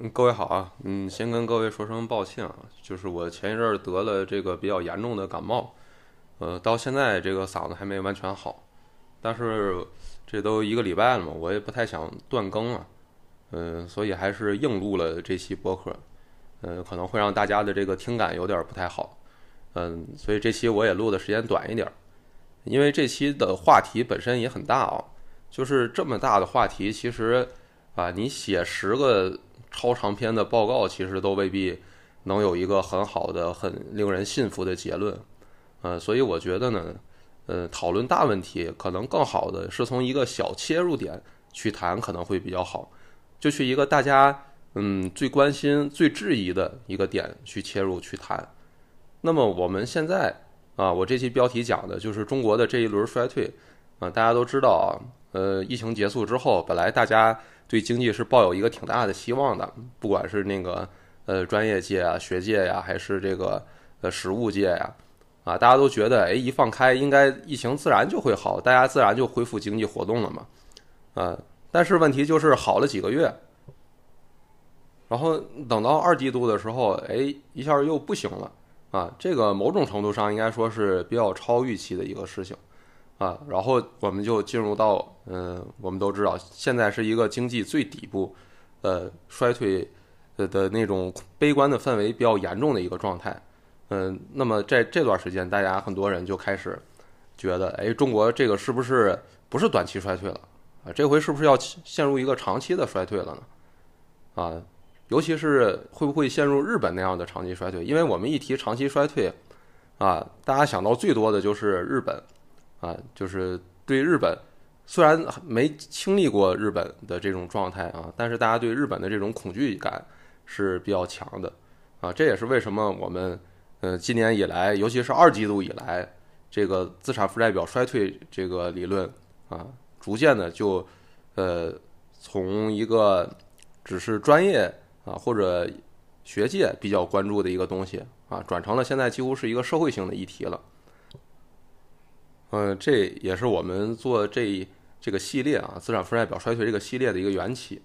嗯，各位好啊，嗯，先跟各位说声抱歉啊，就是我前一阵儿得了这个比较严重的感冒，呃，到现在这个嗓子还没完全好，但是这都一个礼拜了嘛，我也不太想断更啊，嗯，所以还是硬录了这期播客，嗯，可能会让大家的这个听感有点不太好，嗯，所以这期我也录的时间短一点，因为这期的话题本身也很大啊，就是这么大的话题，其实啊，你写十个。超长篇的报告其实都未必能有一个很好的、很令人信服的结论，呃，所以我觉得呢，呃，讨论大问题可能更好的是从一个小切入点去谈，可能会比较好，就去一个大家嗯最关心、最质疑的一个点去切入去谈。那么我们现在啊，我这期标题讲的就是中国的这一轮衰退啊，大家都知道啊，呃，疫情结束之后，本来大家。对经济是抱有一个挺大的希望的，不管是那个呃专业界啊、学界呀，还是这个呃实务界呀，啊，大家都觉得，哎，一放开，应该疫情自然就会好，大家自然就恢复经济活动了嘛，啊，但是问题就是好了几个月，然后等到二季度的时候，哎，一下又不行了，啊，这个某种程度上应该说是比较超预期的一个事情。啊，然后我们就进入到，嗯，我们都知道，现在是一个经济最底部，呃，衰退的的那种悲观的氛围比较严重的一个状态，嗯，那么在这段时间，大家很多人就开始觉得，哎，中国这个是不是不是短期衰退了？啊，这回是不是要陷入一个长期的衰退了呢？啊，尤其是会不会陷入日本那样的长期衰退？因为我们一提长期衰退，啊，大家想到最多的就是日本。啊，就是对日本，虽然没经历过日本的这种状态啊，但是大家对日本的这种恐惧感是比较强的啊。这也是为什么我们，呃，今年以来，尤其是二季度以来，这个资产负债表衰退这个理论啊，逐渐的就，呃，从一个只是专业啊或者学界比较关注的一个东西啊，转成了现在几乎是一个社会性的议题了。嗯，这也是我们做这这个系列啊，资产负债表衰退这个系列的一个缘起。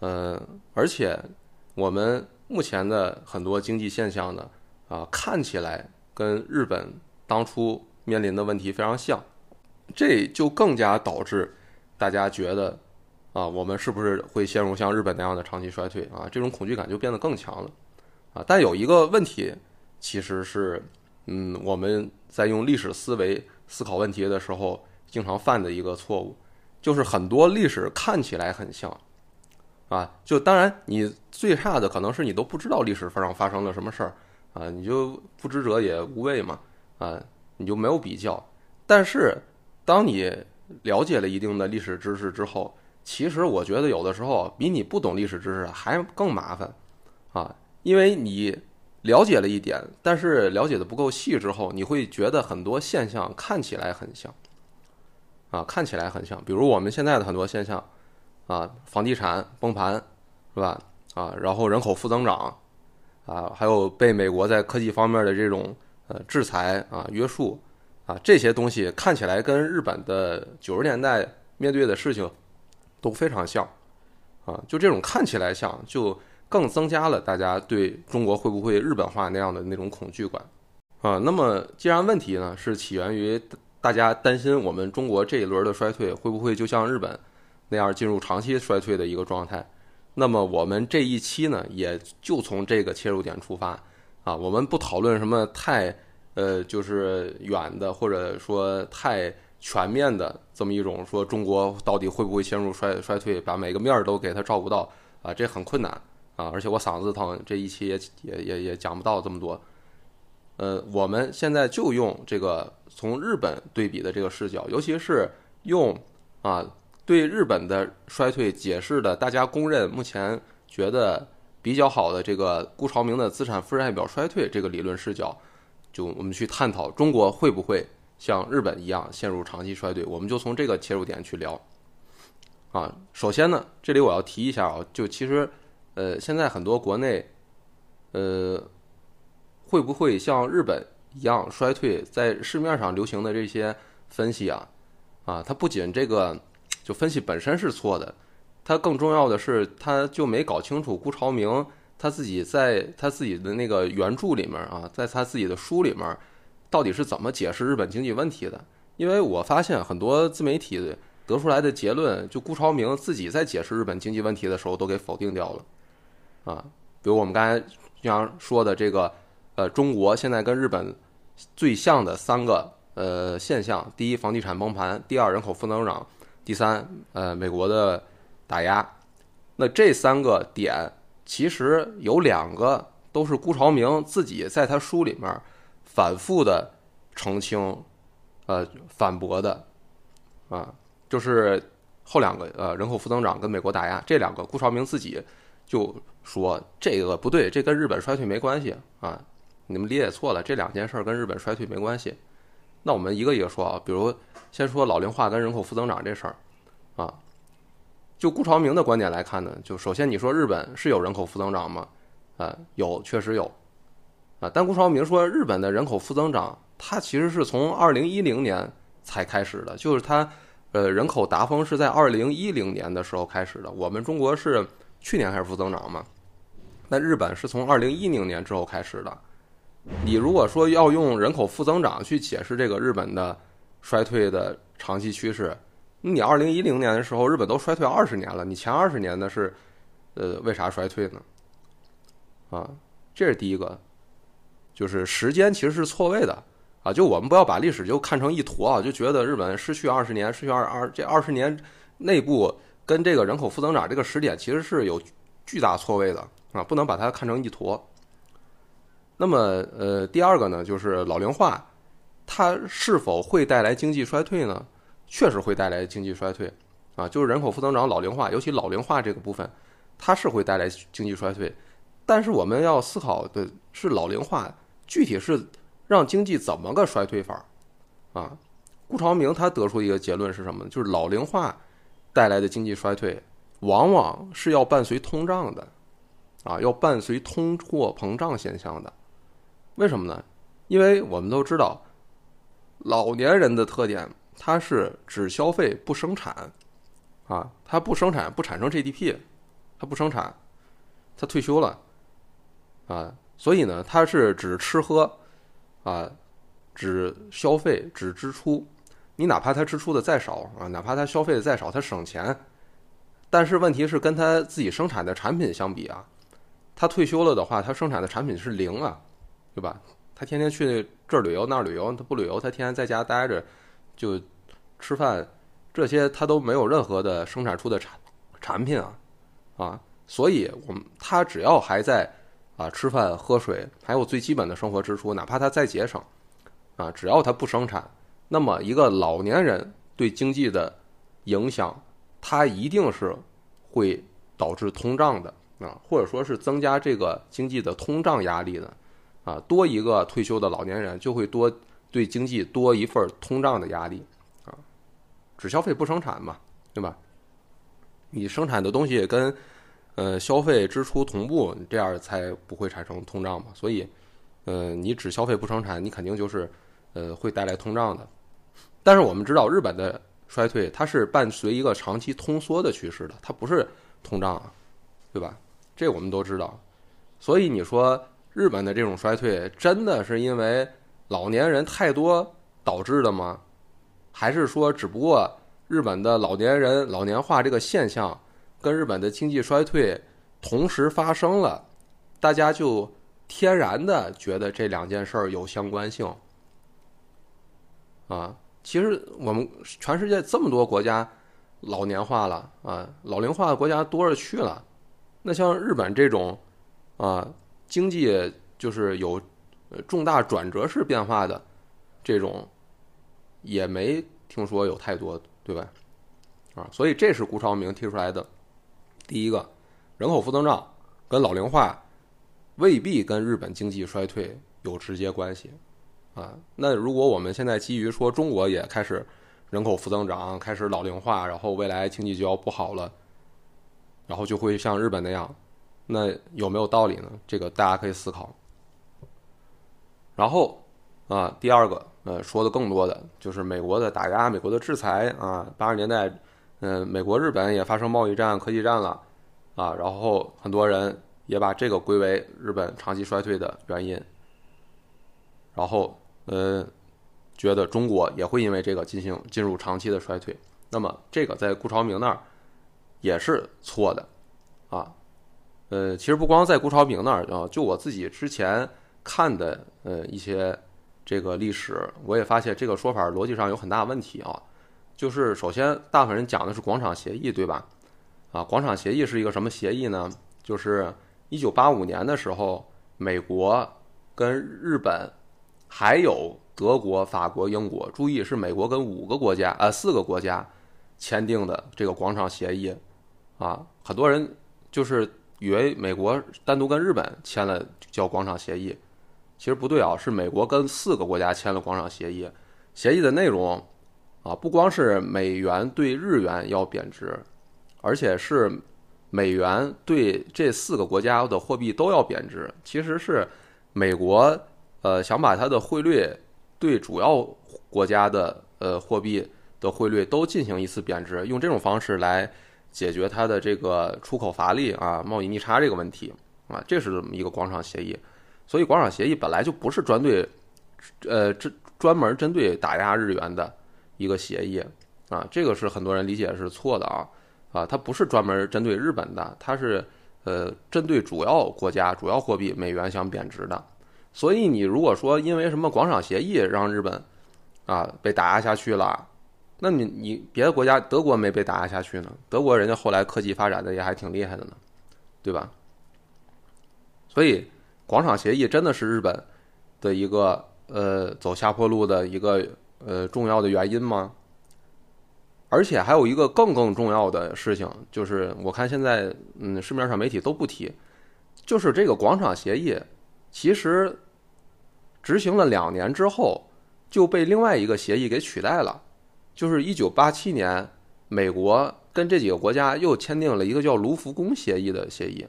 嗯，而且我们目前的很多经济现象呢，啊，看起来跟日本当初面临的问题非常像，这就更加导致大家觉得啊，我们是不是会陷入像日本那样的长期衰退啊？这种恐惧感就变得更强了啊。但有一个问题，其实是。嗯，我们在用历史思维思考问题的时候，经常犯的一个错误，就是很多历史看起来很像，啊，就当然你最差的可能是你都不知道历史上发生了什么事儿，啊，你就不知者也无畏嘛，啊，你就没有比较。但是当你了解了一定的历史知识之后，其实我觉得有的时候比你不懂历史知识还更麻烦，啊，因为你。了解了一点，但是了解的不够细之后，你会觉得很多现象看起来很像，啊，看起来很像。比如我们现在的很多现象，啊，房地产崩盘，是吧？啊，然后人口负增长，啊，还有被美国在科技方面的这种呃制裁啊约束，啊，这些东西看起来跟日本的九十年代面对的事情都非常像，啊，就这种看起来像就。更增加了大家对中国会不会日本化那样的那种恐惧感，啊，那么既然问题呢是起源于大家担心我们中国这一轮的衰退会不会就像日本那样进入长期衰退的一个状态，那么我们这一期呢也就从这个切入点出发，啊，我们不讨论什么太呃就是远的或者说太全面的这么一种说中国到底会不会陷入衰衰退，把每个面儿都给它照顾到啊，这很困难。啊，而且我嗓子疼，这一期也也也也讲不到这么多。呃，我们现在就用这个从日本对比的这个视角，尤其是用啊对日本的衰退解释的，大家公认目前觉得比较好的这个顾朝明的资产负债表衰退这个理论视角，就我们去探讨中国会不会像日本一样陷入长期衰退，我们就从这个切入点去聊。啊，首先呢，这里我要提一下啊，就其实。呃，现在很多国内，呃，会不会像日本一样衰退？在市面上流行的这些分析啊，啊，它不仅这个就分析本身是错的，他更重要的是，他就没搞清楚顾朝明他自己在他自己的那个原著里面啊，在他自己的书里面，到底是怎么解释日本经济问题的？因为我发现很多自媒体得出来的结论，就顾朝明自己在解释日本经济问题的时候都给否定掉了，啊，比如我们刚才经常说的这个，呃，中国现在跟日本最像的三个呃现象：第一，房地产崩盘；第二，人口负增长；第三，呃，美国的。打压，那这三个点其实有两个都是辜朝明自己在他书里面反复的澄清，呃，反驳的，啊，就是后两个呃人口负增长跟美国打压这两个，辜朝明自己就说这个不对，这跟日本衰退没关系啊，你们理解错了，这两件事跟日本衰退没关系。那我们一个一个说啊，比如先说老龄化跟人口负增长这事儿，啊。就顾朝明的观点来看呢，就首先你说日本是有人口负增长吗？啊，有，确实有，啊，但顾朝明说日本的人口负增长，它其实是从二零一零年才开始的，就是它，呃，人口达峰是在二零一零年的时候开始的。我们中国是去年开始负增长嘛？那日本是从二零一零年之后开始的。你如果说要用人口负增长去解释这个日本的衰退的长期趋势。你二零一零年的时候，日本都衰退二十年了，你前二十年的是，呃，为啥衰退呢？啊，这是第一个，就是时间其实是错位的啊。就我们不要把历史就看成一坨啊，就觉得日本失去二十年，失去二二这二十年内部跟这个人口负增长这个时点其实是有巨大错位的啊，不能把它看成一坨。那么，呃，第二个呢，就是老龄化，它是否会带来经济衰退呢？确实会带来经济衰退，啊，就是人口负增长、老龄化，尤其老龄化这个部分，它是会带来经济衰退。但是我们要思考的是，老龄化具体是让经济怎么个衰退法？啊，顾朝明他得出一个结论是什么呢？就是老龄化带来的经济衰退，往往是要伴随通胀的，啊，要伴随通货膨胀现象的。为什么呢？因为我们都知道，老年人的特点。他是只消费不生产，啊，他不生产不产生 GDP，他不生产，他退休了，啊，所以呢，他是只吃喝，啊，只消费只支出。你哪怕他支出的再少啊，哪怕他消费的再少，他省钱，但是问题是跟他自己生产的产品相比啊，他退休了的话，他生产的产品是零啊，对吧？他天天去这儿旅游那儿旅游，他不旅游，他天天在家待着。就吃饭，这些他都没有任何的生产出的产产品啊，啊，所以我们他只要还在啊吃饭喝水，还有最基本的生活支出，哪怕他再节省啊，只要他不生产，那么一个老年人对经济的影响，它一定是会导致通胀的啊，或者说是增加这个经济的通胀压力的啊，多一个退休的老年人就会多。对经济多一份通胀的压力，啊，只消费不生产嘛，对吧？你生产的东西跟呃消费支出同步，这样才不会产生通胀嘛。所以，呃，你只消费不生产，你肯定就是呃会带来通胀的。但是我们知道，日本的衰退它是伴随一个长期通缩的趋势的，它不是通胀啊，对吧？这我们都知道。所以你说日本的这种衰退，真的是因为？老年人太多导致的吗？还是说，只不过日本的老年人老年化这个现象跟日本的经济衰退同时发生了，大家就天然的觉得这两件事儿有相关性？啊，其实我们全世界这么多国家老年化了啊，老龄化的国家多了去了。那像日本这种啊，经济就是有。重大转折式变化的这种也没听说有太多，对吧？啊，所以这是顾朝明提出来的第一个，人口负增长跟老龄化未必跟日本经济衰退有直接关系啊。那如果我们现在基于说中国也开始人口负增长，开始老龄化，然后未来经济就要不好了，然后就会像日本那样，那有没有道理呢？这个大家可以思考。然后，啊，第二个，呃，说的更多的就是美国的打压，美国的制裁啊，八十年代嗯，美国、日本也发生贸易战、科技战了啊，然后很多人也把这个归为日本长期衰退的原因，然后呃，觉得中国也会因为这个进行进入长期的衰退。那么这个在顾朝明那儿也是错的啊。呃，其实不光在顾朝明那儿啊，就我自己之前看的呃一些这个历史，我也发现这个说法逻辑上有很大问题啊。就是首先，大部分人讲的是广场协议，对吧？啊，广场协议是一个什么协议呢？就是一九八五年的时候，美国跟日本还有德国、法国、英国，注意是美国跟五个国家啊四个国家签订的这个广场协议啊。很多人就是以为美国单独跟日本签了叫广场协议，其实不对啊，是美国跟四个国家签了广场协议，协议的内容。啊，不光是美元对日元要贬值，而且是美元对这四个国家的货币都要贬值。其实是美国呃想把它的汇率对主要国家的呃货币的汇率都进行一次贬值，用这种方式来解决它的这个出口乏力啊、贸易逆差这个问题啊，这是这么一个广场协议。所以广场协议本来就不是专对呃专专门针对打压日元的。一个协议啊，这个是很多人理解是错的啊啊，它不是专门针对日本的，它是呃针对主要国家主要货币美元想贬值的。所以你如果说因为什么广场协议让日本啊被打压下去了，那你你别的国家德国没被打压下去呢？德国人家后来科技发展的也还挺厉害的呢，对吧？所以广场协议真的是日本的一个呃走下坡路的一个。呃，重要的原因吗？而且还有一个更更重要的事情，就是我看现在嗯市面上媒体都不提，就是这个广场协议，其实执行了两年之后就被另外一个协议给取代了，就是一九八七年，美国跟这几个国家又签订了一个叫卢浮宫协议的协议，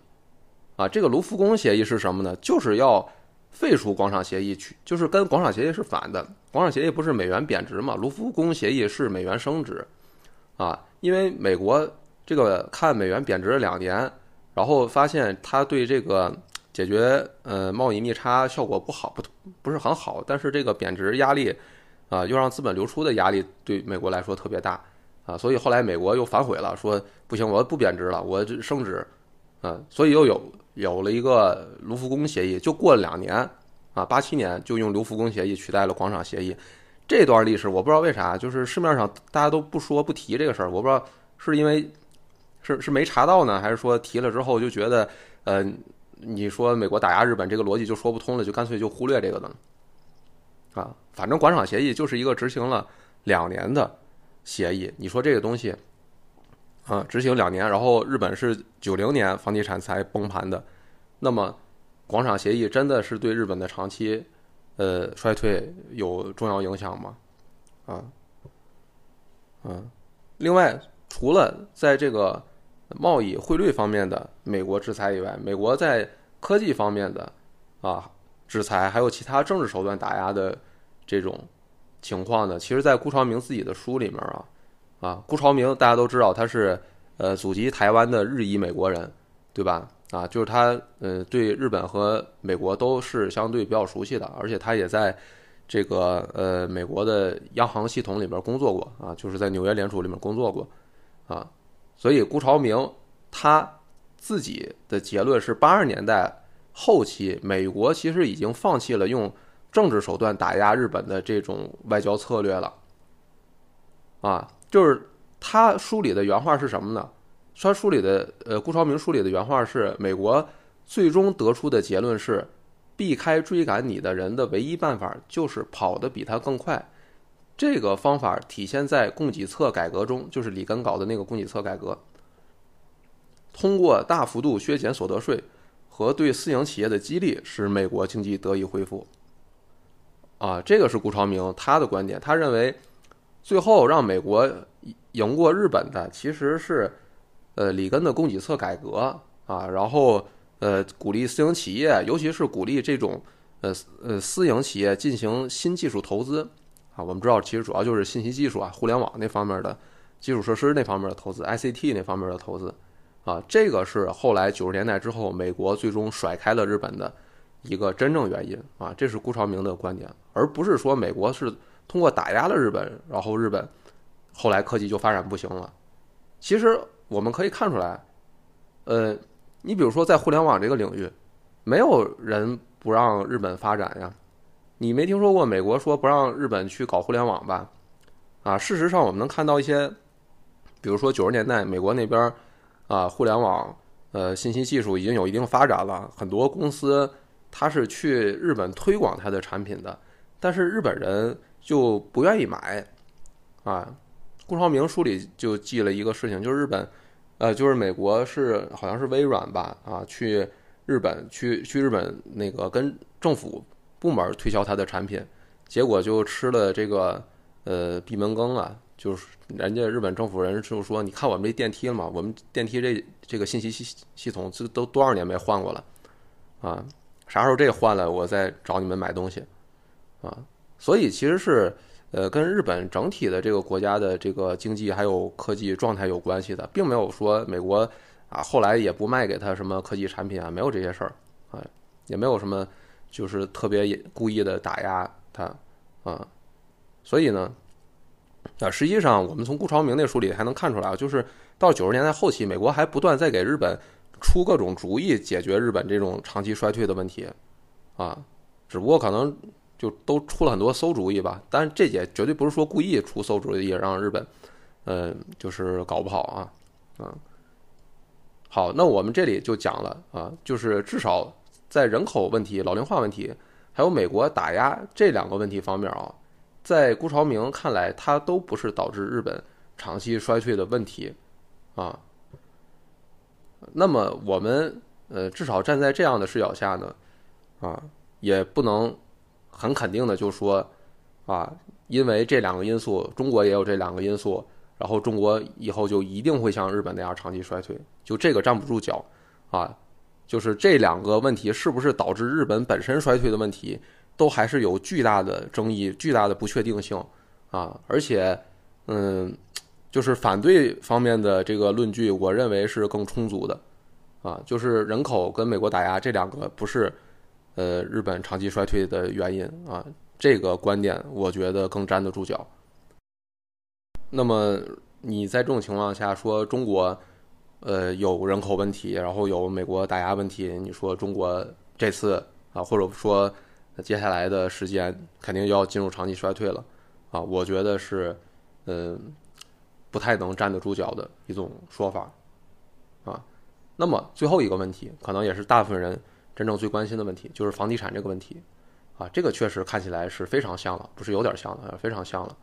啊，这个卢浮宫协议是什么呢？就是要。废除广场协议去，就是跟广场协议是反的。广场协议不是美元贬值嘛？卢浮宫协议是美元升值，啊，因为美国这个看美元贬值了两年，然后发现它对这个解决呃贸易逆差效果不好，不不是很好。但是这个贬值压力啊，又让资本流出的压力对美国来说特别大啊，所以后来美国又反悔了，说不行，我不贬值了，我升值，啊，所以又有。有了一个卢浮宫协议，就过了两年，啊，八七年就用卢浮宫协议取代了广场协议。这段历史我不知道为啥，就是市面上大家都不说不提这个事儿，我不知道是因为是是没查到呢，还是说提了之后就觉得，呃，你说美国打压日本这个逻辑就说不通了，就干脆就忽略这个了。啊，反正广场协议就是一个执行了两年的协议，你说这个东西。啊，执行两年，然后日本是九零年房地产才崩盘的，那么广场协议真的是对日本的长期呃衰退有重要影响吗？啊，嗯，另外除了在这个贸易汇率方面的美国制裁以外，美国在科技方面的啊制裁，还有其他政治手段打压的这种情况呢？其实，在顾朝明自己的书里面啊。啊，顾朝明大家都知道，他是呃祖籍台湾的日裔美国人，对吧？啊，就是他呃对日本和美国都是相对比较熟悉的，而且他也在这个呃美国的央行系统里边工作过啊，就是在纽约联储里面工作过啊，所以顾朝明他自己的结论是八十年代后期，美国其实已经放弃了用政治手段打压日本的这种外交策略了，啊。就是他书里的原话是什么呢？他书里的呃，顾朝明书里的原话是：美国最终得出的结论是，避开追赶你的人的唯一办法就是跑得比他更快。这个方法体现在供给侧改革中，就是里根搞的那个供给侧改革，通过大幅度削减所得税和对私营企业的激励，使美国经济得以恢复。啊，这个是顾朝明他的观点，他认为。最后让美国赢过日本的其实是，呃，里根的供给侧改革啊，然后呃，鼓励私营企业，尤其是鼓励这种呃呃私营企业进行新技术投资啊。我们知道，其实主要就是信息技术啊、互联网那方面的基础设施那方面的投资，ICT 那方面的投资，啊，这个是后来九十年代之后美国最终甩开了日本的一个真正原因啊，这是顾朝明的观点，而不是说美国是通过打压了日本，然后日本后来科技就发展不行了。其实我们可以看出来，呃，你比如说在互联网这个领域，没有人不让日本发展呀。你没听说过美国说不让日本去搞互联网吧？啊，事实上我们能看到一些，比如说九十年代美国那边啊，互联网呃信息技术已经有一定发展了，很多公司它是去日本推广它的产品的，但是日本人就不愿意买啊。顾朝明书里就记了一个事情，就是日本，呃，就是美国是好像是微软吧，啊，去日本去去日本那个跟政府部门推销他的产品，结果就吃了这个呃闭门羹啊，就是人家日本政府人就说，你看我们这电梯了吗？我们电梯这这个信息系系统这都多少年没换过了，啊，啥时候这换了，我再找你们买东西，啊，所以其实是。呃，跟日本整体的这个国家的这个经济还有科技状态有关系的，并没有说美国啊后来也不卖给他什么科技产品啊，没有这些事儿啊，也没有什么就是特别故意的打压他啊，所以呢，啊，实际上我们从顾朝明那书里还能看出来啊，就是到九十年代后期，美国还不断在给日本出各种主意，解决日本这种长期衰退的问题啊，只不过可能。就都出了很多馊主意吧，但是这也绝对不是说故意出馊主意让日本，嗯，就是搞不好啊，啊，好，那我们这里就讲了啊，就是至少在人口问题、老龄化问题，还有美国打压这两个问题方面啊，在辜朝明看来，它都不是导致日本长期衰退的问题啊。那么我们呃，至少站在这样的视角下呢，啊，也不能。很肯定的就说，啊，因为这两个因素，中国也有这两个因素，然后中国以后就一定会像日本那样长期衰退，就这个站不住脚，啊，就是这两个问题是不是导致日本本身衰退的问题，都还是有巨大的争议、巨大的不确定性，啊，而且，嗯，就是反对方面的这个论据，我认为是更充足的，啊，就是人口跟美国打压这两个不是。呃，日本长期衰退的原因啊，这个观点我觉得更站得住脚。那么你在这种情况下说中国，呃，有人口问题，然后有美国打压问题，你说中国这次啊，或者说接下来的时间肯定要进入长期衰退了啊？我觉得是，嗯，不太能站得住脚的一种说法啊。那么最后一个问题，可能也是大部分人。真正最关心的问题就是房地产这个问题，啊，这个确实看起来是非常像了，不是有点像了，非常像了，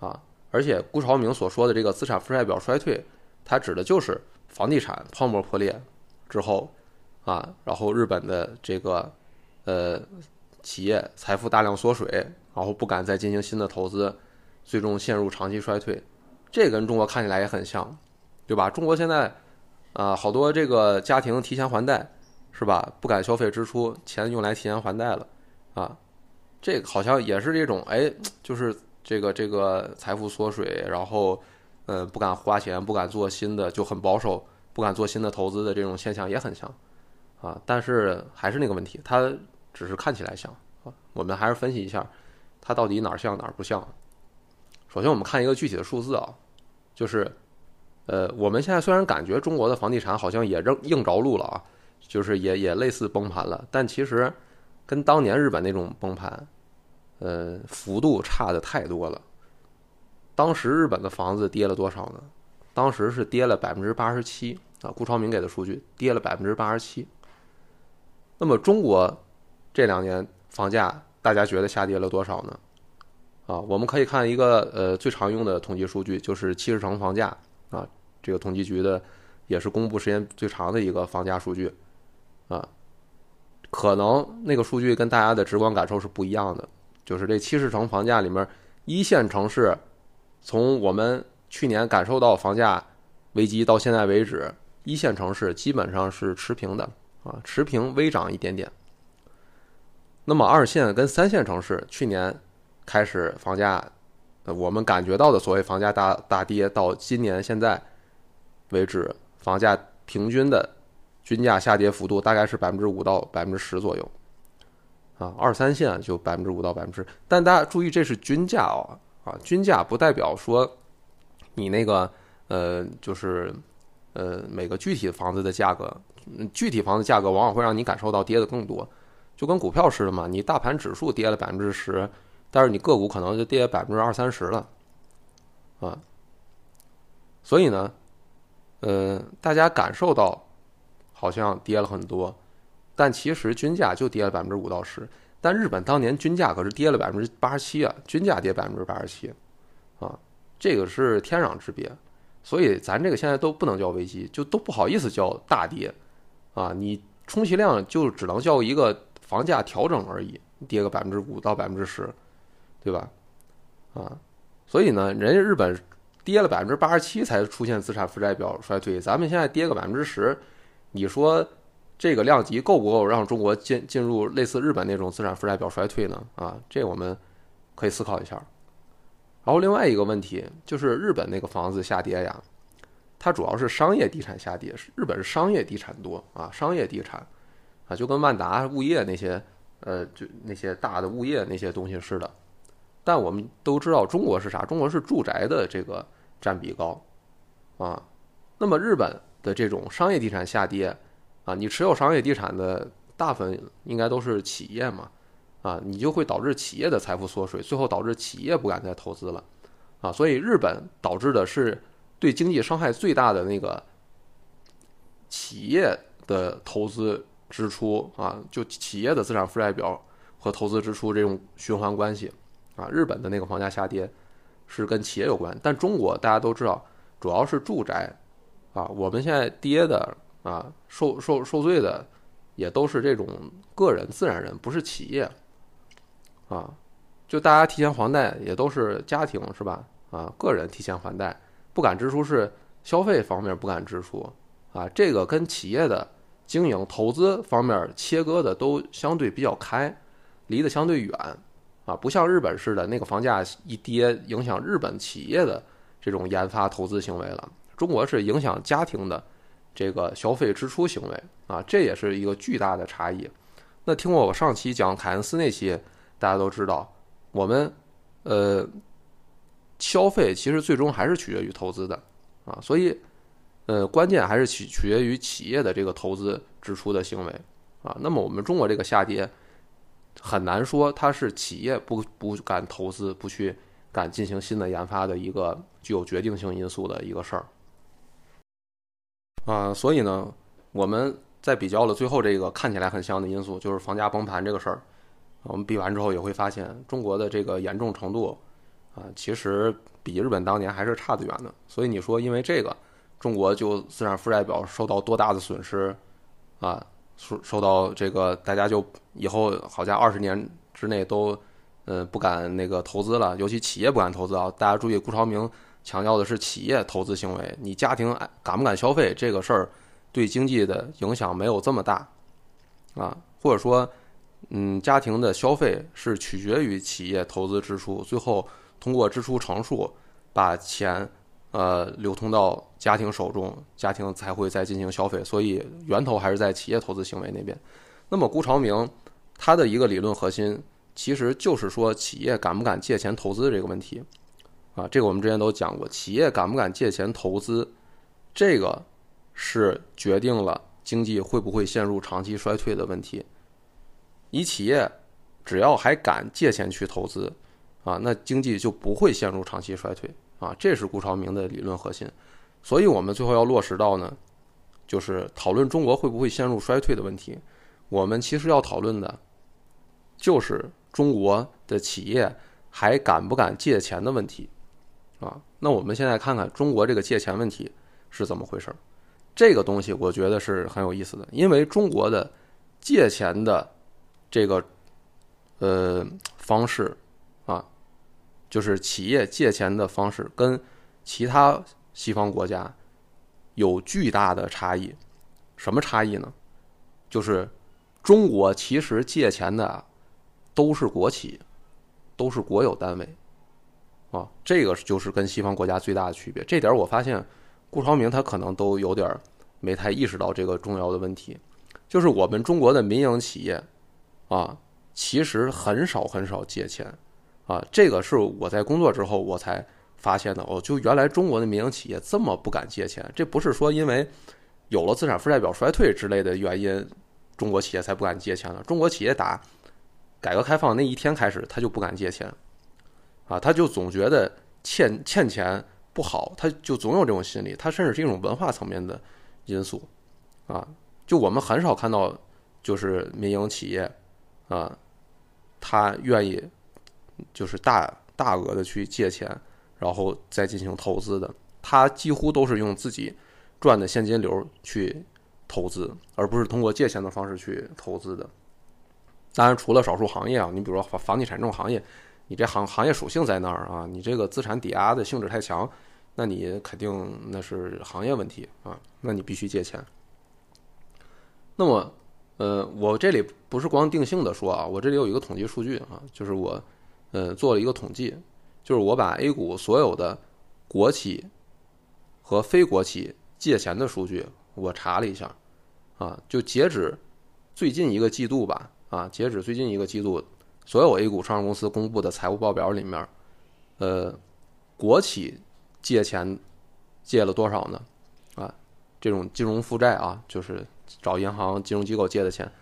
啊，而且顾朝明所说的这个资产负债表衰退，它指的就是房地产泡沫破裂之后，啊，然后日本的这个呃企业财富大量缩水，然后不敢再进行新的投资，最终陷入长期衰退，这跟中国看起来也很像，对吧？中国现在啊，好多这个家庭提前还贷。是吧？不敢消费支出，钱用来提前还贷了，啊，这好像也是这种，哎，就是这个这个财富缩水，然后，呃，不敢花钱，不敢做新的，就很保守，不敢做新的投资的这种现象也很像，啊，但是还是那个问题，它只是看起来像，啊，我们还是分析一下，它到底哪儿像哪儿不像。首先，我们看一个具体的数字啊，就是，呃，我们现在虽然感觉中国的房地产好像也硬硬着陆了啊。就是也也类似崩盘了，但其实跟当年日本那种崩盘，呃，幅度差的太多了。当时日本的房子跌了多少呢？当时是跌了百分之八十七啊，顾朝明给的数据，跌了百分之八十七。那么中国这两年房价，大家觉得下跌了多少呢？啊，我们可以看一个呃最常用的统计数据，就是七十城房价啊，这个统计局的也是公布时间最长的一个房价数据。啊，可能那个数据跟大家的直观感受是不一样的。就是这七十城房价里面，一线城市从我们去年感受到房价危机到现在为止，一线城市基本上是持平的啊，持平微涨一点点。那么二线跟三线城市去年开始房价我们感觉到的所谓房价大大跌，到今年现在为止，房价平均的均价下跌幅度大概是百分之五到百分之十左右，啊，二三线就百分之五到百分之，但大家注意，这是均价哦，啊，均价不代表说你那个呃，就是呃每个具体房子的价格，具体房子价格往往会让你感受到跌的更多，就跟股票似的嘛，你大盘指数跌了百分之十。但是你个股可能就跌百分之二三十了，啊，所以呢，呃，大家感受到好像跌了很多，但其实均价就跌了百分之五到十。但日本当年均价可是跌了百分之八十七啊，均价跌百分之八十七，啊，这个是天壤之别。所以咱这个现在都不能叫危机，就都不好意思叫大跌，啊，你充其量就只能叫一个房价调整而已，跌个百分之五到百分之十。对吧？啊，所以呢，人家日本跌了百分之八十七才出现资产负债表衰退，咱们现在跌个百分之十，你说这个量级够不够让中国进进入类似日本那种资产负债表衰退呢？啊，这我们可以思考一下。然后另外一个问题就是日本那个房子下跌呀，它主要是商业地产下跌，日本是商业地产多啊，商业地产啊，就跟万达物业那些呃，就那些大的物业那些东西似的。但我们都知道，中国是啥？中国是住宅的这个占比高，啊，那么日本的这种商业地产下跌，啊，你持有商业地产的大部分应该都是企业嘛，啊，你就会导致企业的财富缩水，最后导致企业不敢再投资了，啊，所以日本导致的是对经济伤害最大的那个企业的投资支出啊，就企业的资产负债表和投资支出这种循环关系。啊，日本的那个房价下跌是跟企业有关，但中国大家都知道，主要是住宅啊。我们现在跌的啊，受受受罪的也都是这种个人、自然人，不是企业啊。就大家提前还贷也都是家庭是吧？啊，个人提前还贷不敢支出是消费方面不敢支出啊，这个跟企业的经营、投资方面切割的都相对比较开，离得相对远。啊，不像日本似的，那个房价一跌，影响日本企业的这种研发投资行为了。中国是影响家庭的这个消费支出行为啊，这也是一个巨大的差异。那听过我上期讲凯恩斯那期，大家都知道，我们呃消费其实最终还是取决于投资的啊，所以呃关键还是取取决于企业的这个投资支出的行为啊。那么我们中国这个下跌。很难说它是企业不不敢投资、不去敢进行新的研发的一个具有决定性因素的一个事儿啊，所以呢，我们在比较了最后这个看起来很像的因素，就是房价崩盘这个事儿，我们比完之后也会发现，中国的这个严重程度啊，其实比日本当年还是差得远的。所以你说因为这个，中国就资产负债表受到多大的损失啊？受受到这个，大家就以后好像二十年之内都，呃，不敢那个投资了，尤其企业不敢投资啊。大家注意，顾朝明强调的是企业投资行为，你家庭敢不敢消费这个事儿，对经济的影响没有这么大，啊，或者说，嗯，家庭的消费是取决于企业投资支出，最后通过支出乘数把钱。呃，流通到家庭手中，家庭才会再进行消费，所以源头还是在企业投资行为那边。那么，顾朝明他的一个理论核心，其实就是说企业敢不敢借钱投资这个问题啊。这个我们之前都讲过，企业敢不敢借钱投资，这个是决定了经济会不会陷入长期衰退的问题。你企业只要还敢借钱去投资啊，那经济就不会陷入长期衰退。啊，这是顾朝明的理论核心，所以我们最后要落实到呢，就是讨论中国会不会陷入衰退的问题。我们其实要讨论的，就是中国的企业还敢不敢借钱的问题。啊，那我们现在看看中国这个借钱问题是怎么回事儿。这个东西我觉得是很有意思的，因为中国的借钱的这个呃方式啊。就是企业借钱的方式跟其他西方国家有巨大的差异，什么差异呢？就是中国其实借钱的都是国企，都是国有单位，啊，这个就是跟西方国家最大的区别。这点我发现顾朝明他可能都有点没太意识到这个重要的问题，就是我们中国的民营企业啊，其实很少很少借钱啊，这个是我在工作之后我才发现的。哦，就原来中国的民营企业这么不敢借钱，这不是说因为有了资产负债表衰退之类的原因，中国企业才不敢借钱了。中国企业打改革开放那一天开始，他就不敢借钱。啊，他就总觉得欠欠钱不好，他就总有这种心理，他甚至是一种文化层面的因素，啊，就我们很少看到，就是民营企业，啊，他愿意就是大大额的去借钱，然后再进行投资的，他几乎都是用自己赚的现金流去投资，而不是通过借钱的方式去投资的。当然，除了少数行业啊，你比如说房房地产这种行业。你这行行业属性在那儿啊，你这个资产抵押的性质太强，那你肯定那是行业问题啊，那你必须借钱。那么，呃，我这里不是光定性的说啊，我这里有一个统计数据啊，就是我，呃，做了一个统计，就是我把 A 股所有的国企和非国企借钱的数据我查了一下，啊，就截止最近一个季度吧，啊，截止最近一个季度。所有 A 股上市公司公布的财务报表里面，呃，国企借钱借了多少呢？啊，这种金融负债啊，就是找银行金融机构借的钱，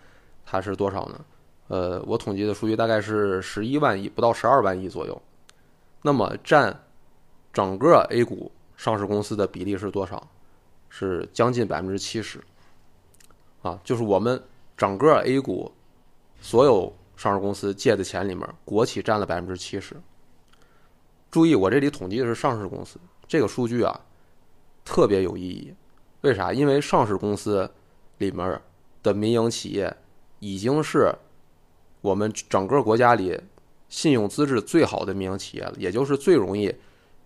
它是多少呢？呃，我统计的数据大概是十一万亿，不到十二万亿左右。那么占整个 A 股上市公司的比例是多少？是将近百分之七十。啊，就是我们整个 A 股所有。上市公司借的钱里面，国企占了百分之七十。注意，我这里统计的是上市公司，这个数据啊特别有意义。为啥？因为上市公司里面的民营企业已经是我们整个国家里信用资质最好的民营企业了，也就是最容易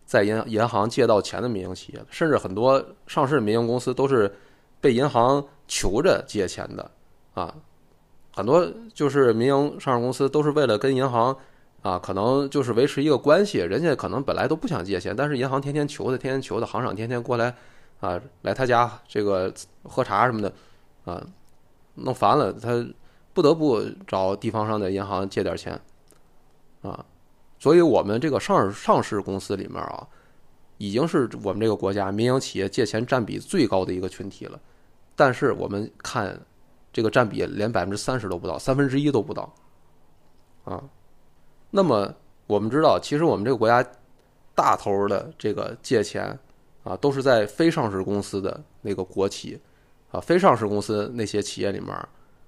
在银银行借到钱的民营企业了。甚至很多上市民营公司都是被银行求着借钱的啊。很多就是民营上市公司都是为了跟银行啊，可能就是维持一个关系。人家可能本来都不想借钱，但是银行天天求他，天天求他，行长天天过来啊，来他家这个喝茶什么的啊，弄烦了，他不得不找地方上的银行借点钱啊。所以我们这个上上市公司里面啊，已经是我们这个国家民营企业借钱占比最高的一个群体了。但是我们看。这个占比连百分之三十都不到，三分之一都不到，啊，那么我们知道，其实我们这个国家大头的这个借钱啊，都是在非上市公司的那个国企啊，非上市公司那些企业里面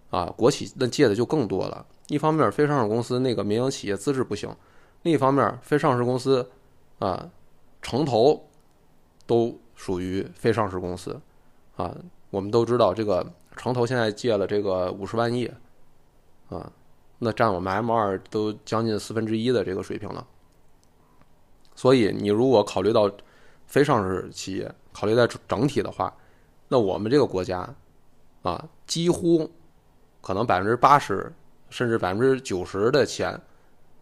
啊，国企那借的就更多了。一方面，非上市公司那个民营企业资质不行；另一方面，非上市公司啊，城投都属于非上市公司啊。我们都知道这个。城投现在借了这个五十万亿，啊，那占我们 M 二都将近四分之一的这个水平了。所以你如果考虑到非上市企业，考虑在整体的话，那我们这个国家啊，几乎可能百分之八十甚至百分之九十的钱，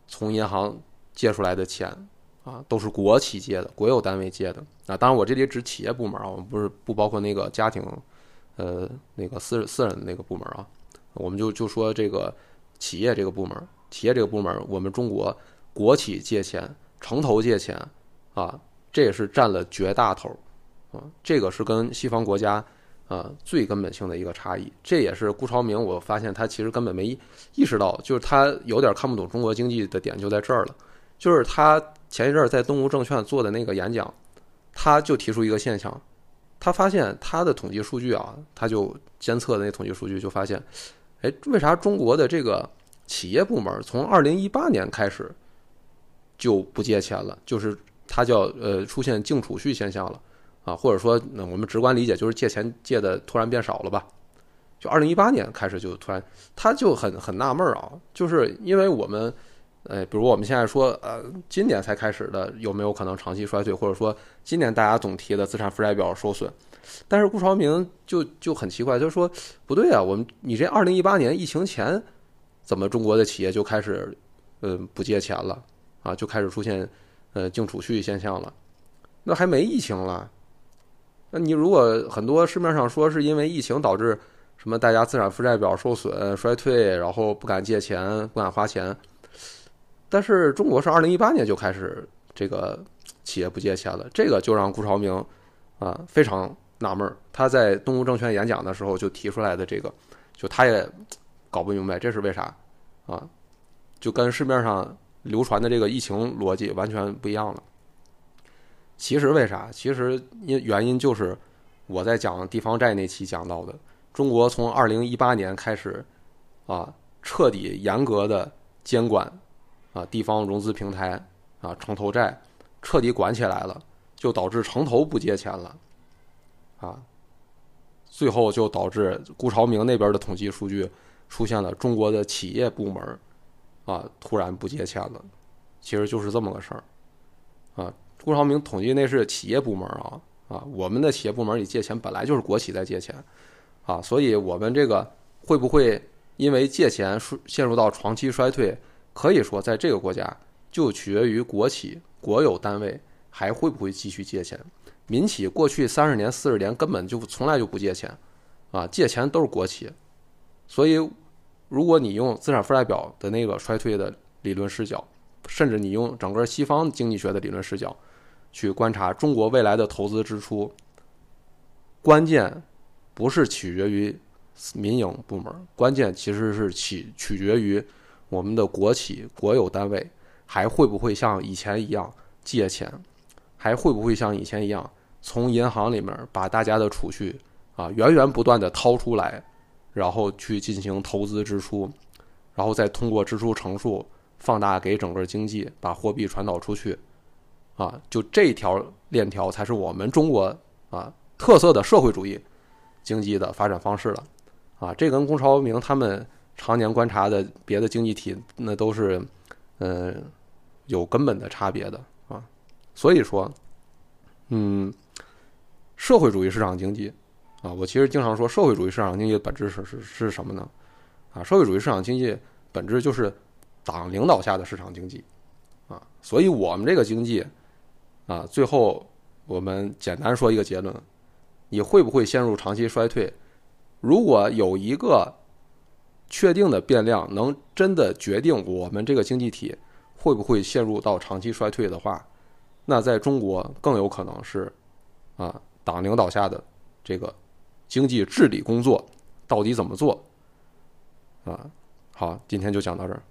从银行借出来的钱啊，都是国企借的，国有单位借的啊。当然，我这里指企业部门啊，我们不是不包括那个家庭。呃，那个私私人那个部门啊，我们就就说这个企业这个部门，企业这个部门，我们中国国企借钱、城投借钱啊，这也是占了绝大头啊，这个是跟西方国家啊最根本性的一个差异。这也是顾朝明，我发现他其实根本没意识到，就是他有点看不懂中国经济的点就在这儿了。就是他前一阵在东吴证券做的那个演讲，他就提出一个现象。他发现他的统计数据啊，他就监测的那统计数据就发现，哎，为啥中国的这个企业部门从二零一八年开始就不借钱了？就是它叫呃出现净储蓄现象了啊，或者说那我们直观理解就是借钱借的突然变少了吧？就二零一八年开始就突然，他就很很纳闷啊，就是因为我们。呃，比如我们现在说，呃，今年才开始的，有没有可能长期衰退？或者说，今年大家总提的资产负债表受损，但是顾朝明就就很奇怪，就是说不对啊，我们你这二零一八年疫情前，怎么中国的企业就开始，呃，不借钱了啊？就开始出现，呃净储蓄现象了，那还没疫情了。那你如果很多市面上说是因为疫情导致什么大家资产负债表受损衰退，然后不敢借钱不敢花钱，但是中国是二零一八年就开始这个企业不借钱了，这个就让顾朝明啊非常纳闷儿。他在东吴证券演讲的时候就提出来的这个，就他也搞不明白这是为啥啊，就跟市面上流传的这个疫情逻辑完全不一样了。其实为啥？其实因原因就是我在讲地方债那期讲到的，中国从二零一八年开始啊，彻底严格的监管啊地方融资平台啊城投债，彻底管起来了，就导致城投不借钱了啊，最后就导致顾朝明那边的统计数据出现了中国的企业部门啊突然不借钱了，其实就是这么个事儿啊。顾朝明统计那是企业部门啊啊，我们的企业部门里借钱本来就是国企在借钱啊，所以我们这个会不会因为借钱陷入到长期衰退？可以说，在这个国家就取决于国企国有单位还会不会继续借钱。民企过去三十年、四十年根本就从来就不借钱啊，借钱都是国企。所以，如果你用资产负债表的那个衰退的理论视角，甚至你用整个西方经济学的理论视角，去观察中国未来的投资支出，关键不是取决于民营部门，关键其实是取取决于我们的国企国有单位还会不会像以前一样借钱，还会不会像以前一样从银行里面把大家的储蓄啊源源不断的掏出来，然后去进行投资支出，然后再通过支出乘数放大给整个经济，把货币传导出去。啊，就这条链条才是我们中国啊特色的社会主义经济的发展方式了，啊，这跟龚朝明他们常年观察的别的经济体那都是，呃，有根本的差别的啊。所以说，嗯，社会主义市场经济啊，我其实经常说，社会主义市场经济的本质是是是什么呢？啊，社会主义市场经济本质就是党领导下的市场经济啊，所以我们这个经济。啊，最后我们简单说一个结论：你会不会陷入长期衰退？如果有一个确定的变量能真的决定我们这个经济体会不会陷入到长期衰退的话，那在中国更有可能是啊，党领导下的这个经济治理工作到底怎么做？啊，好，今天就讲到这儿。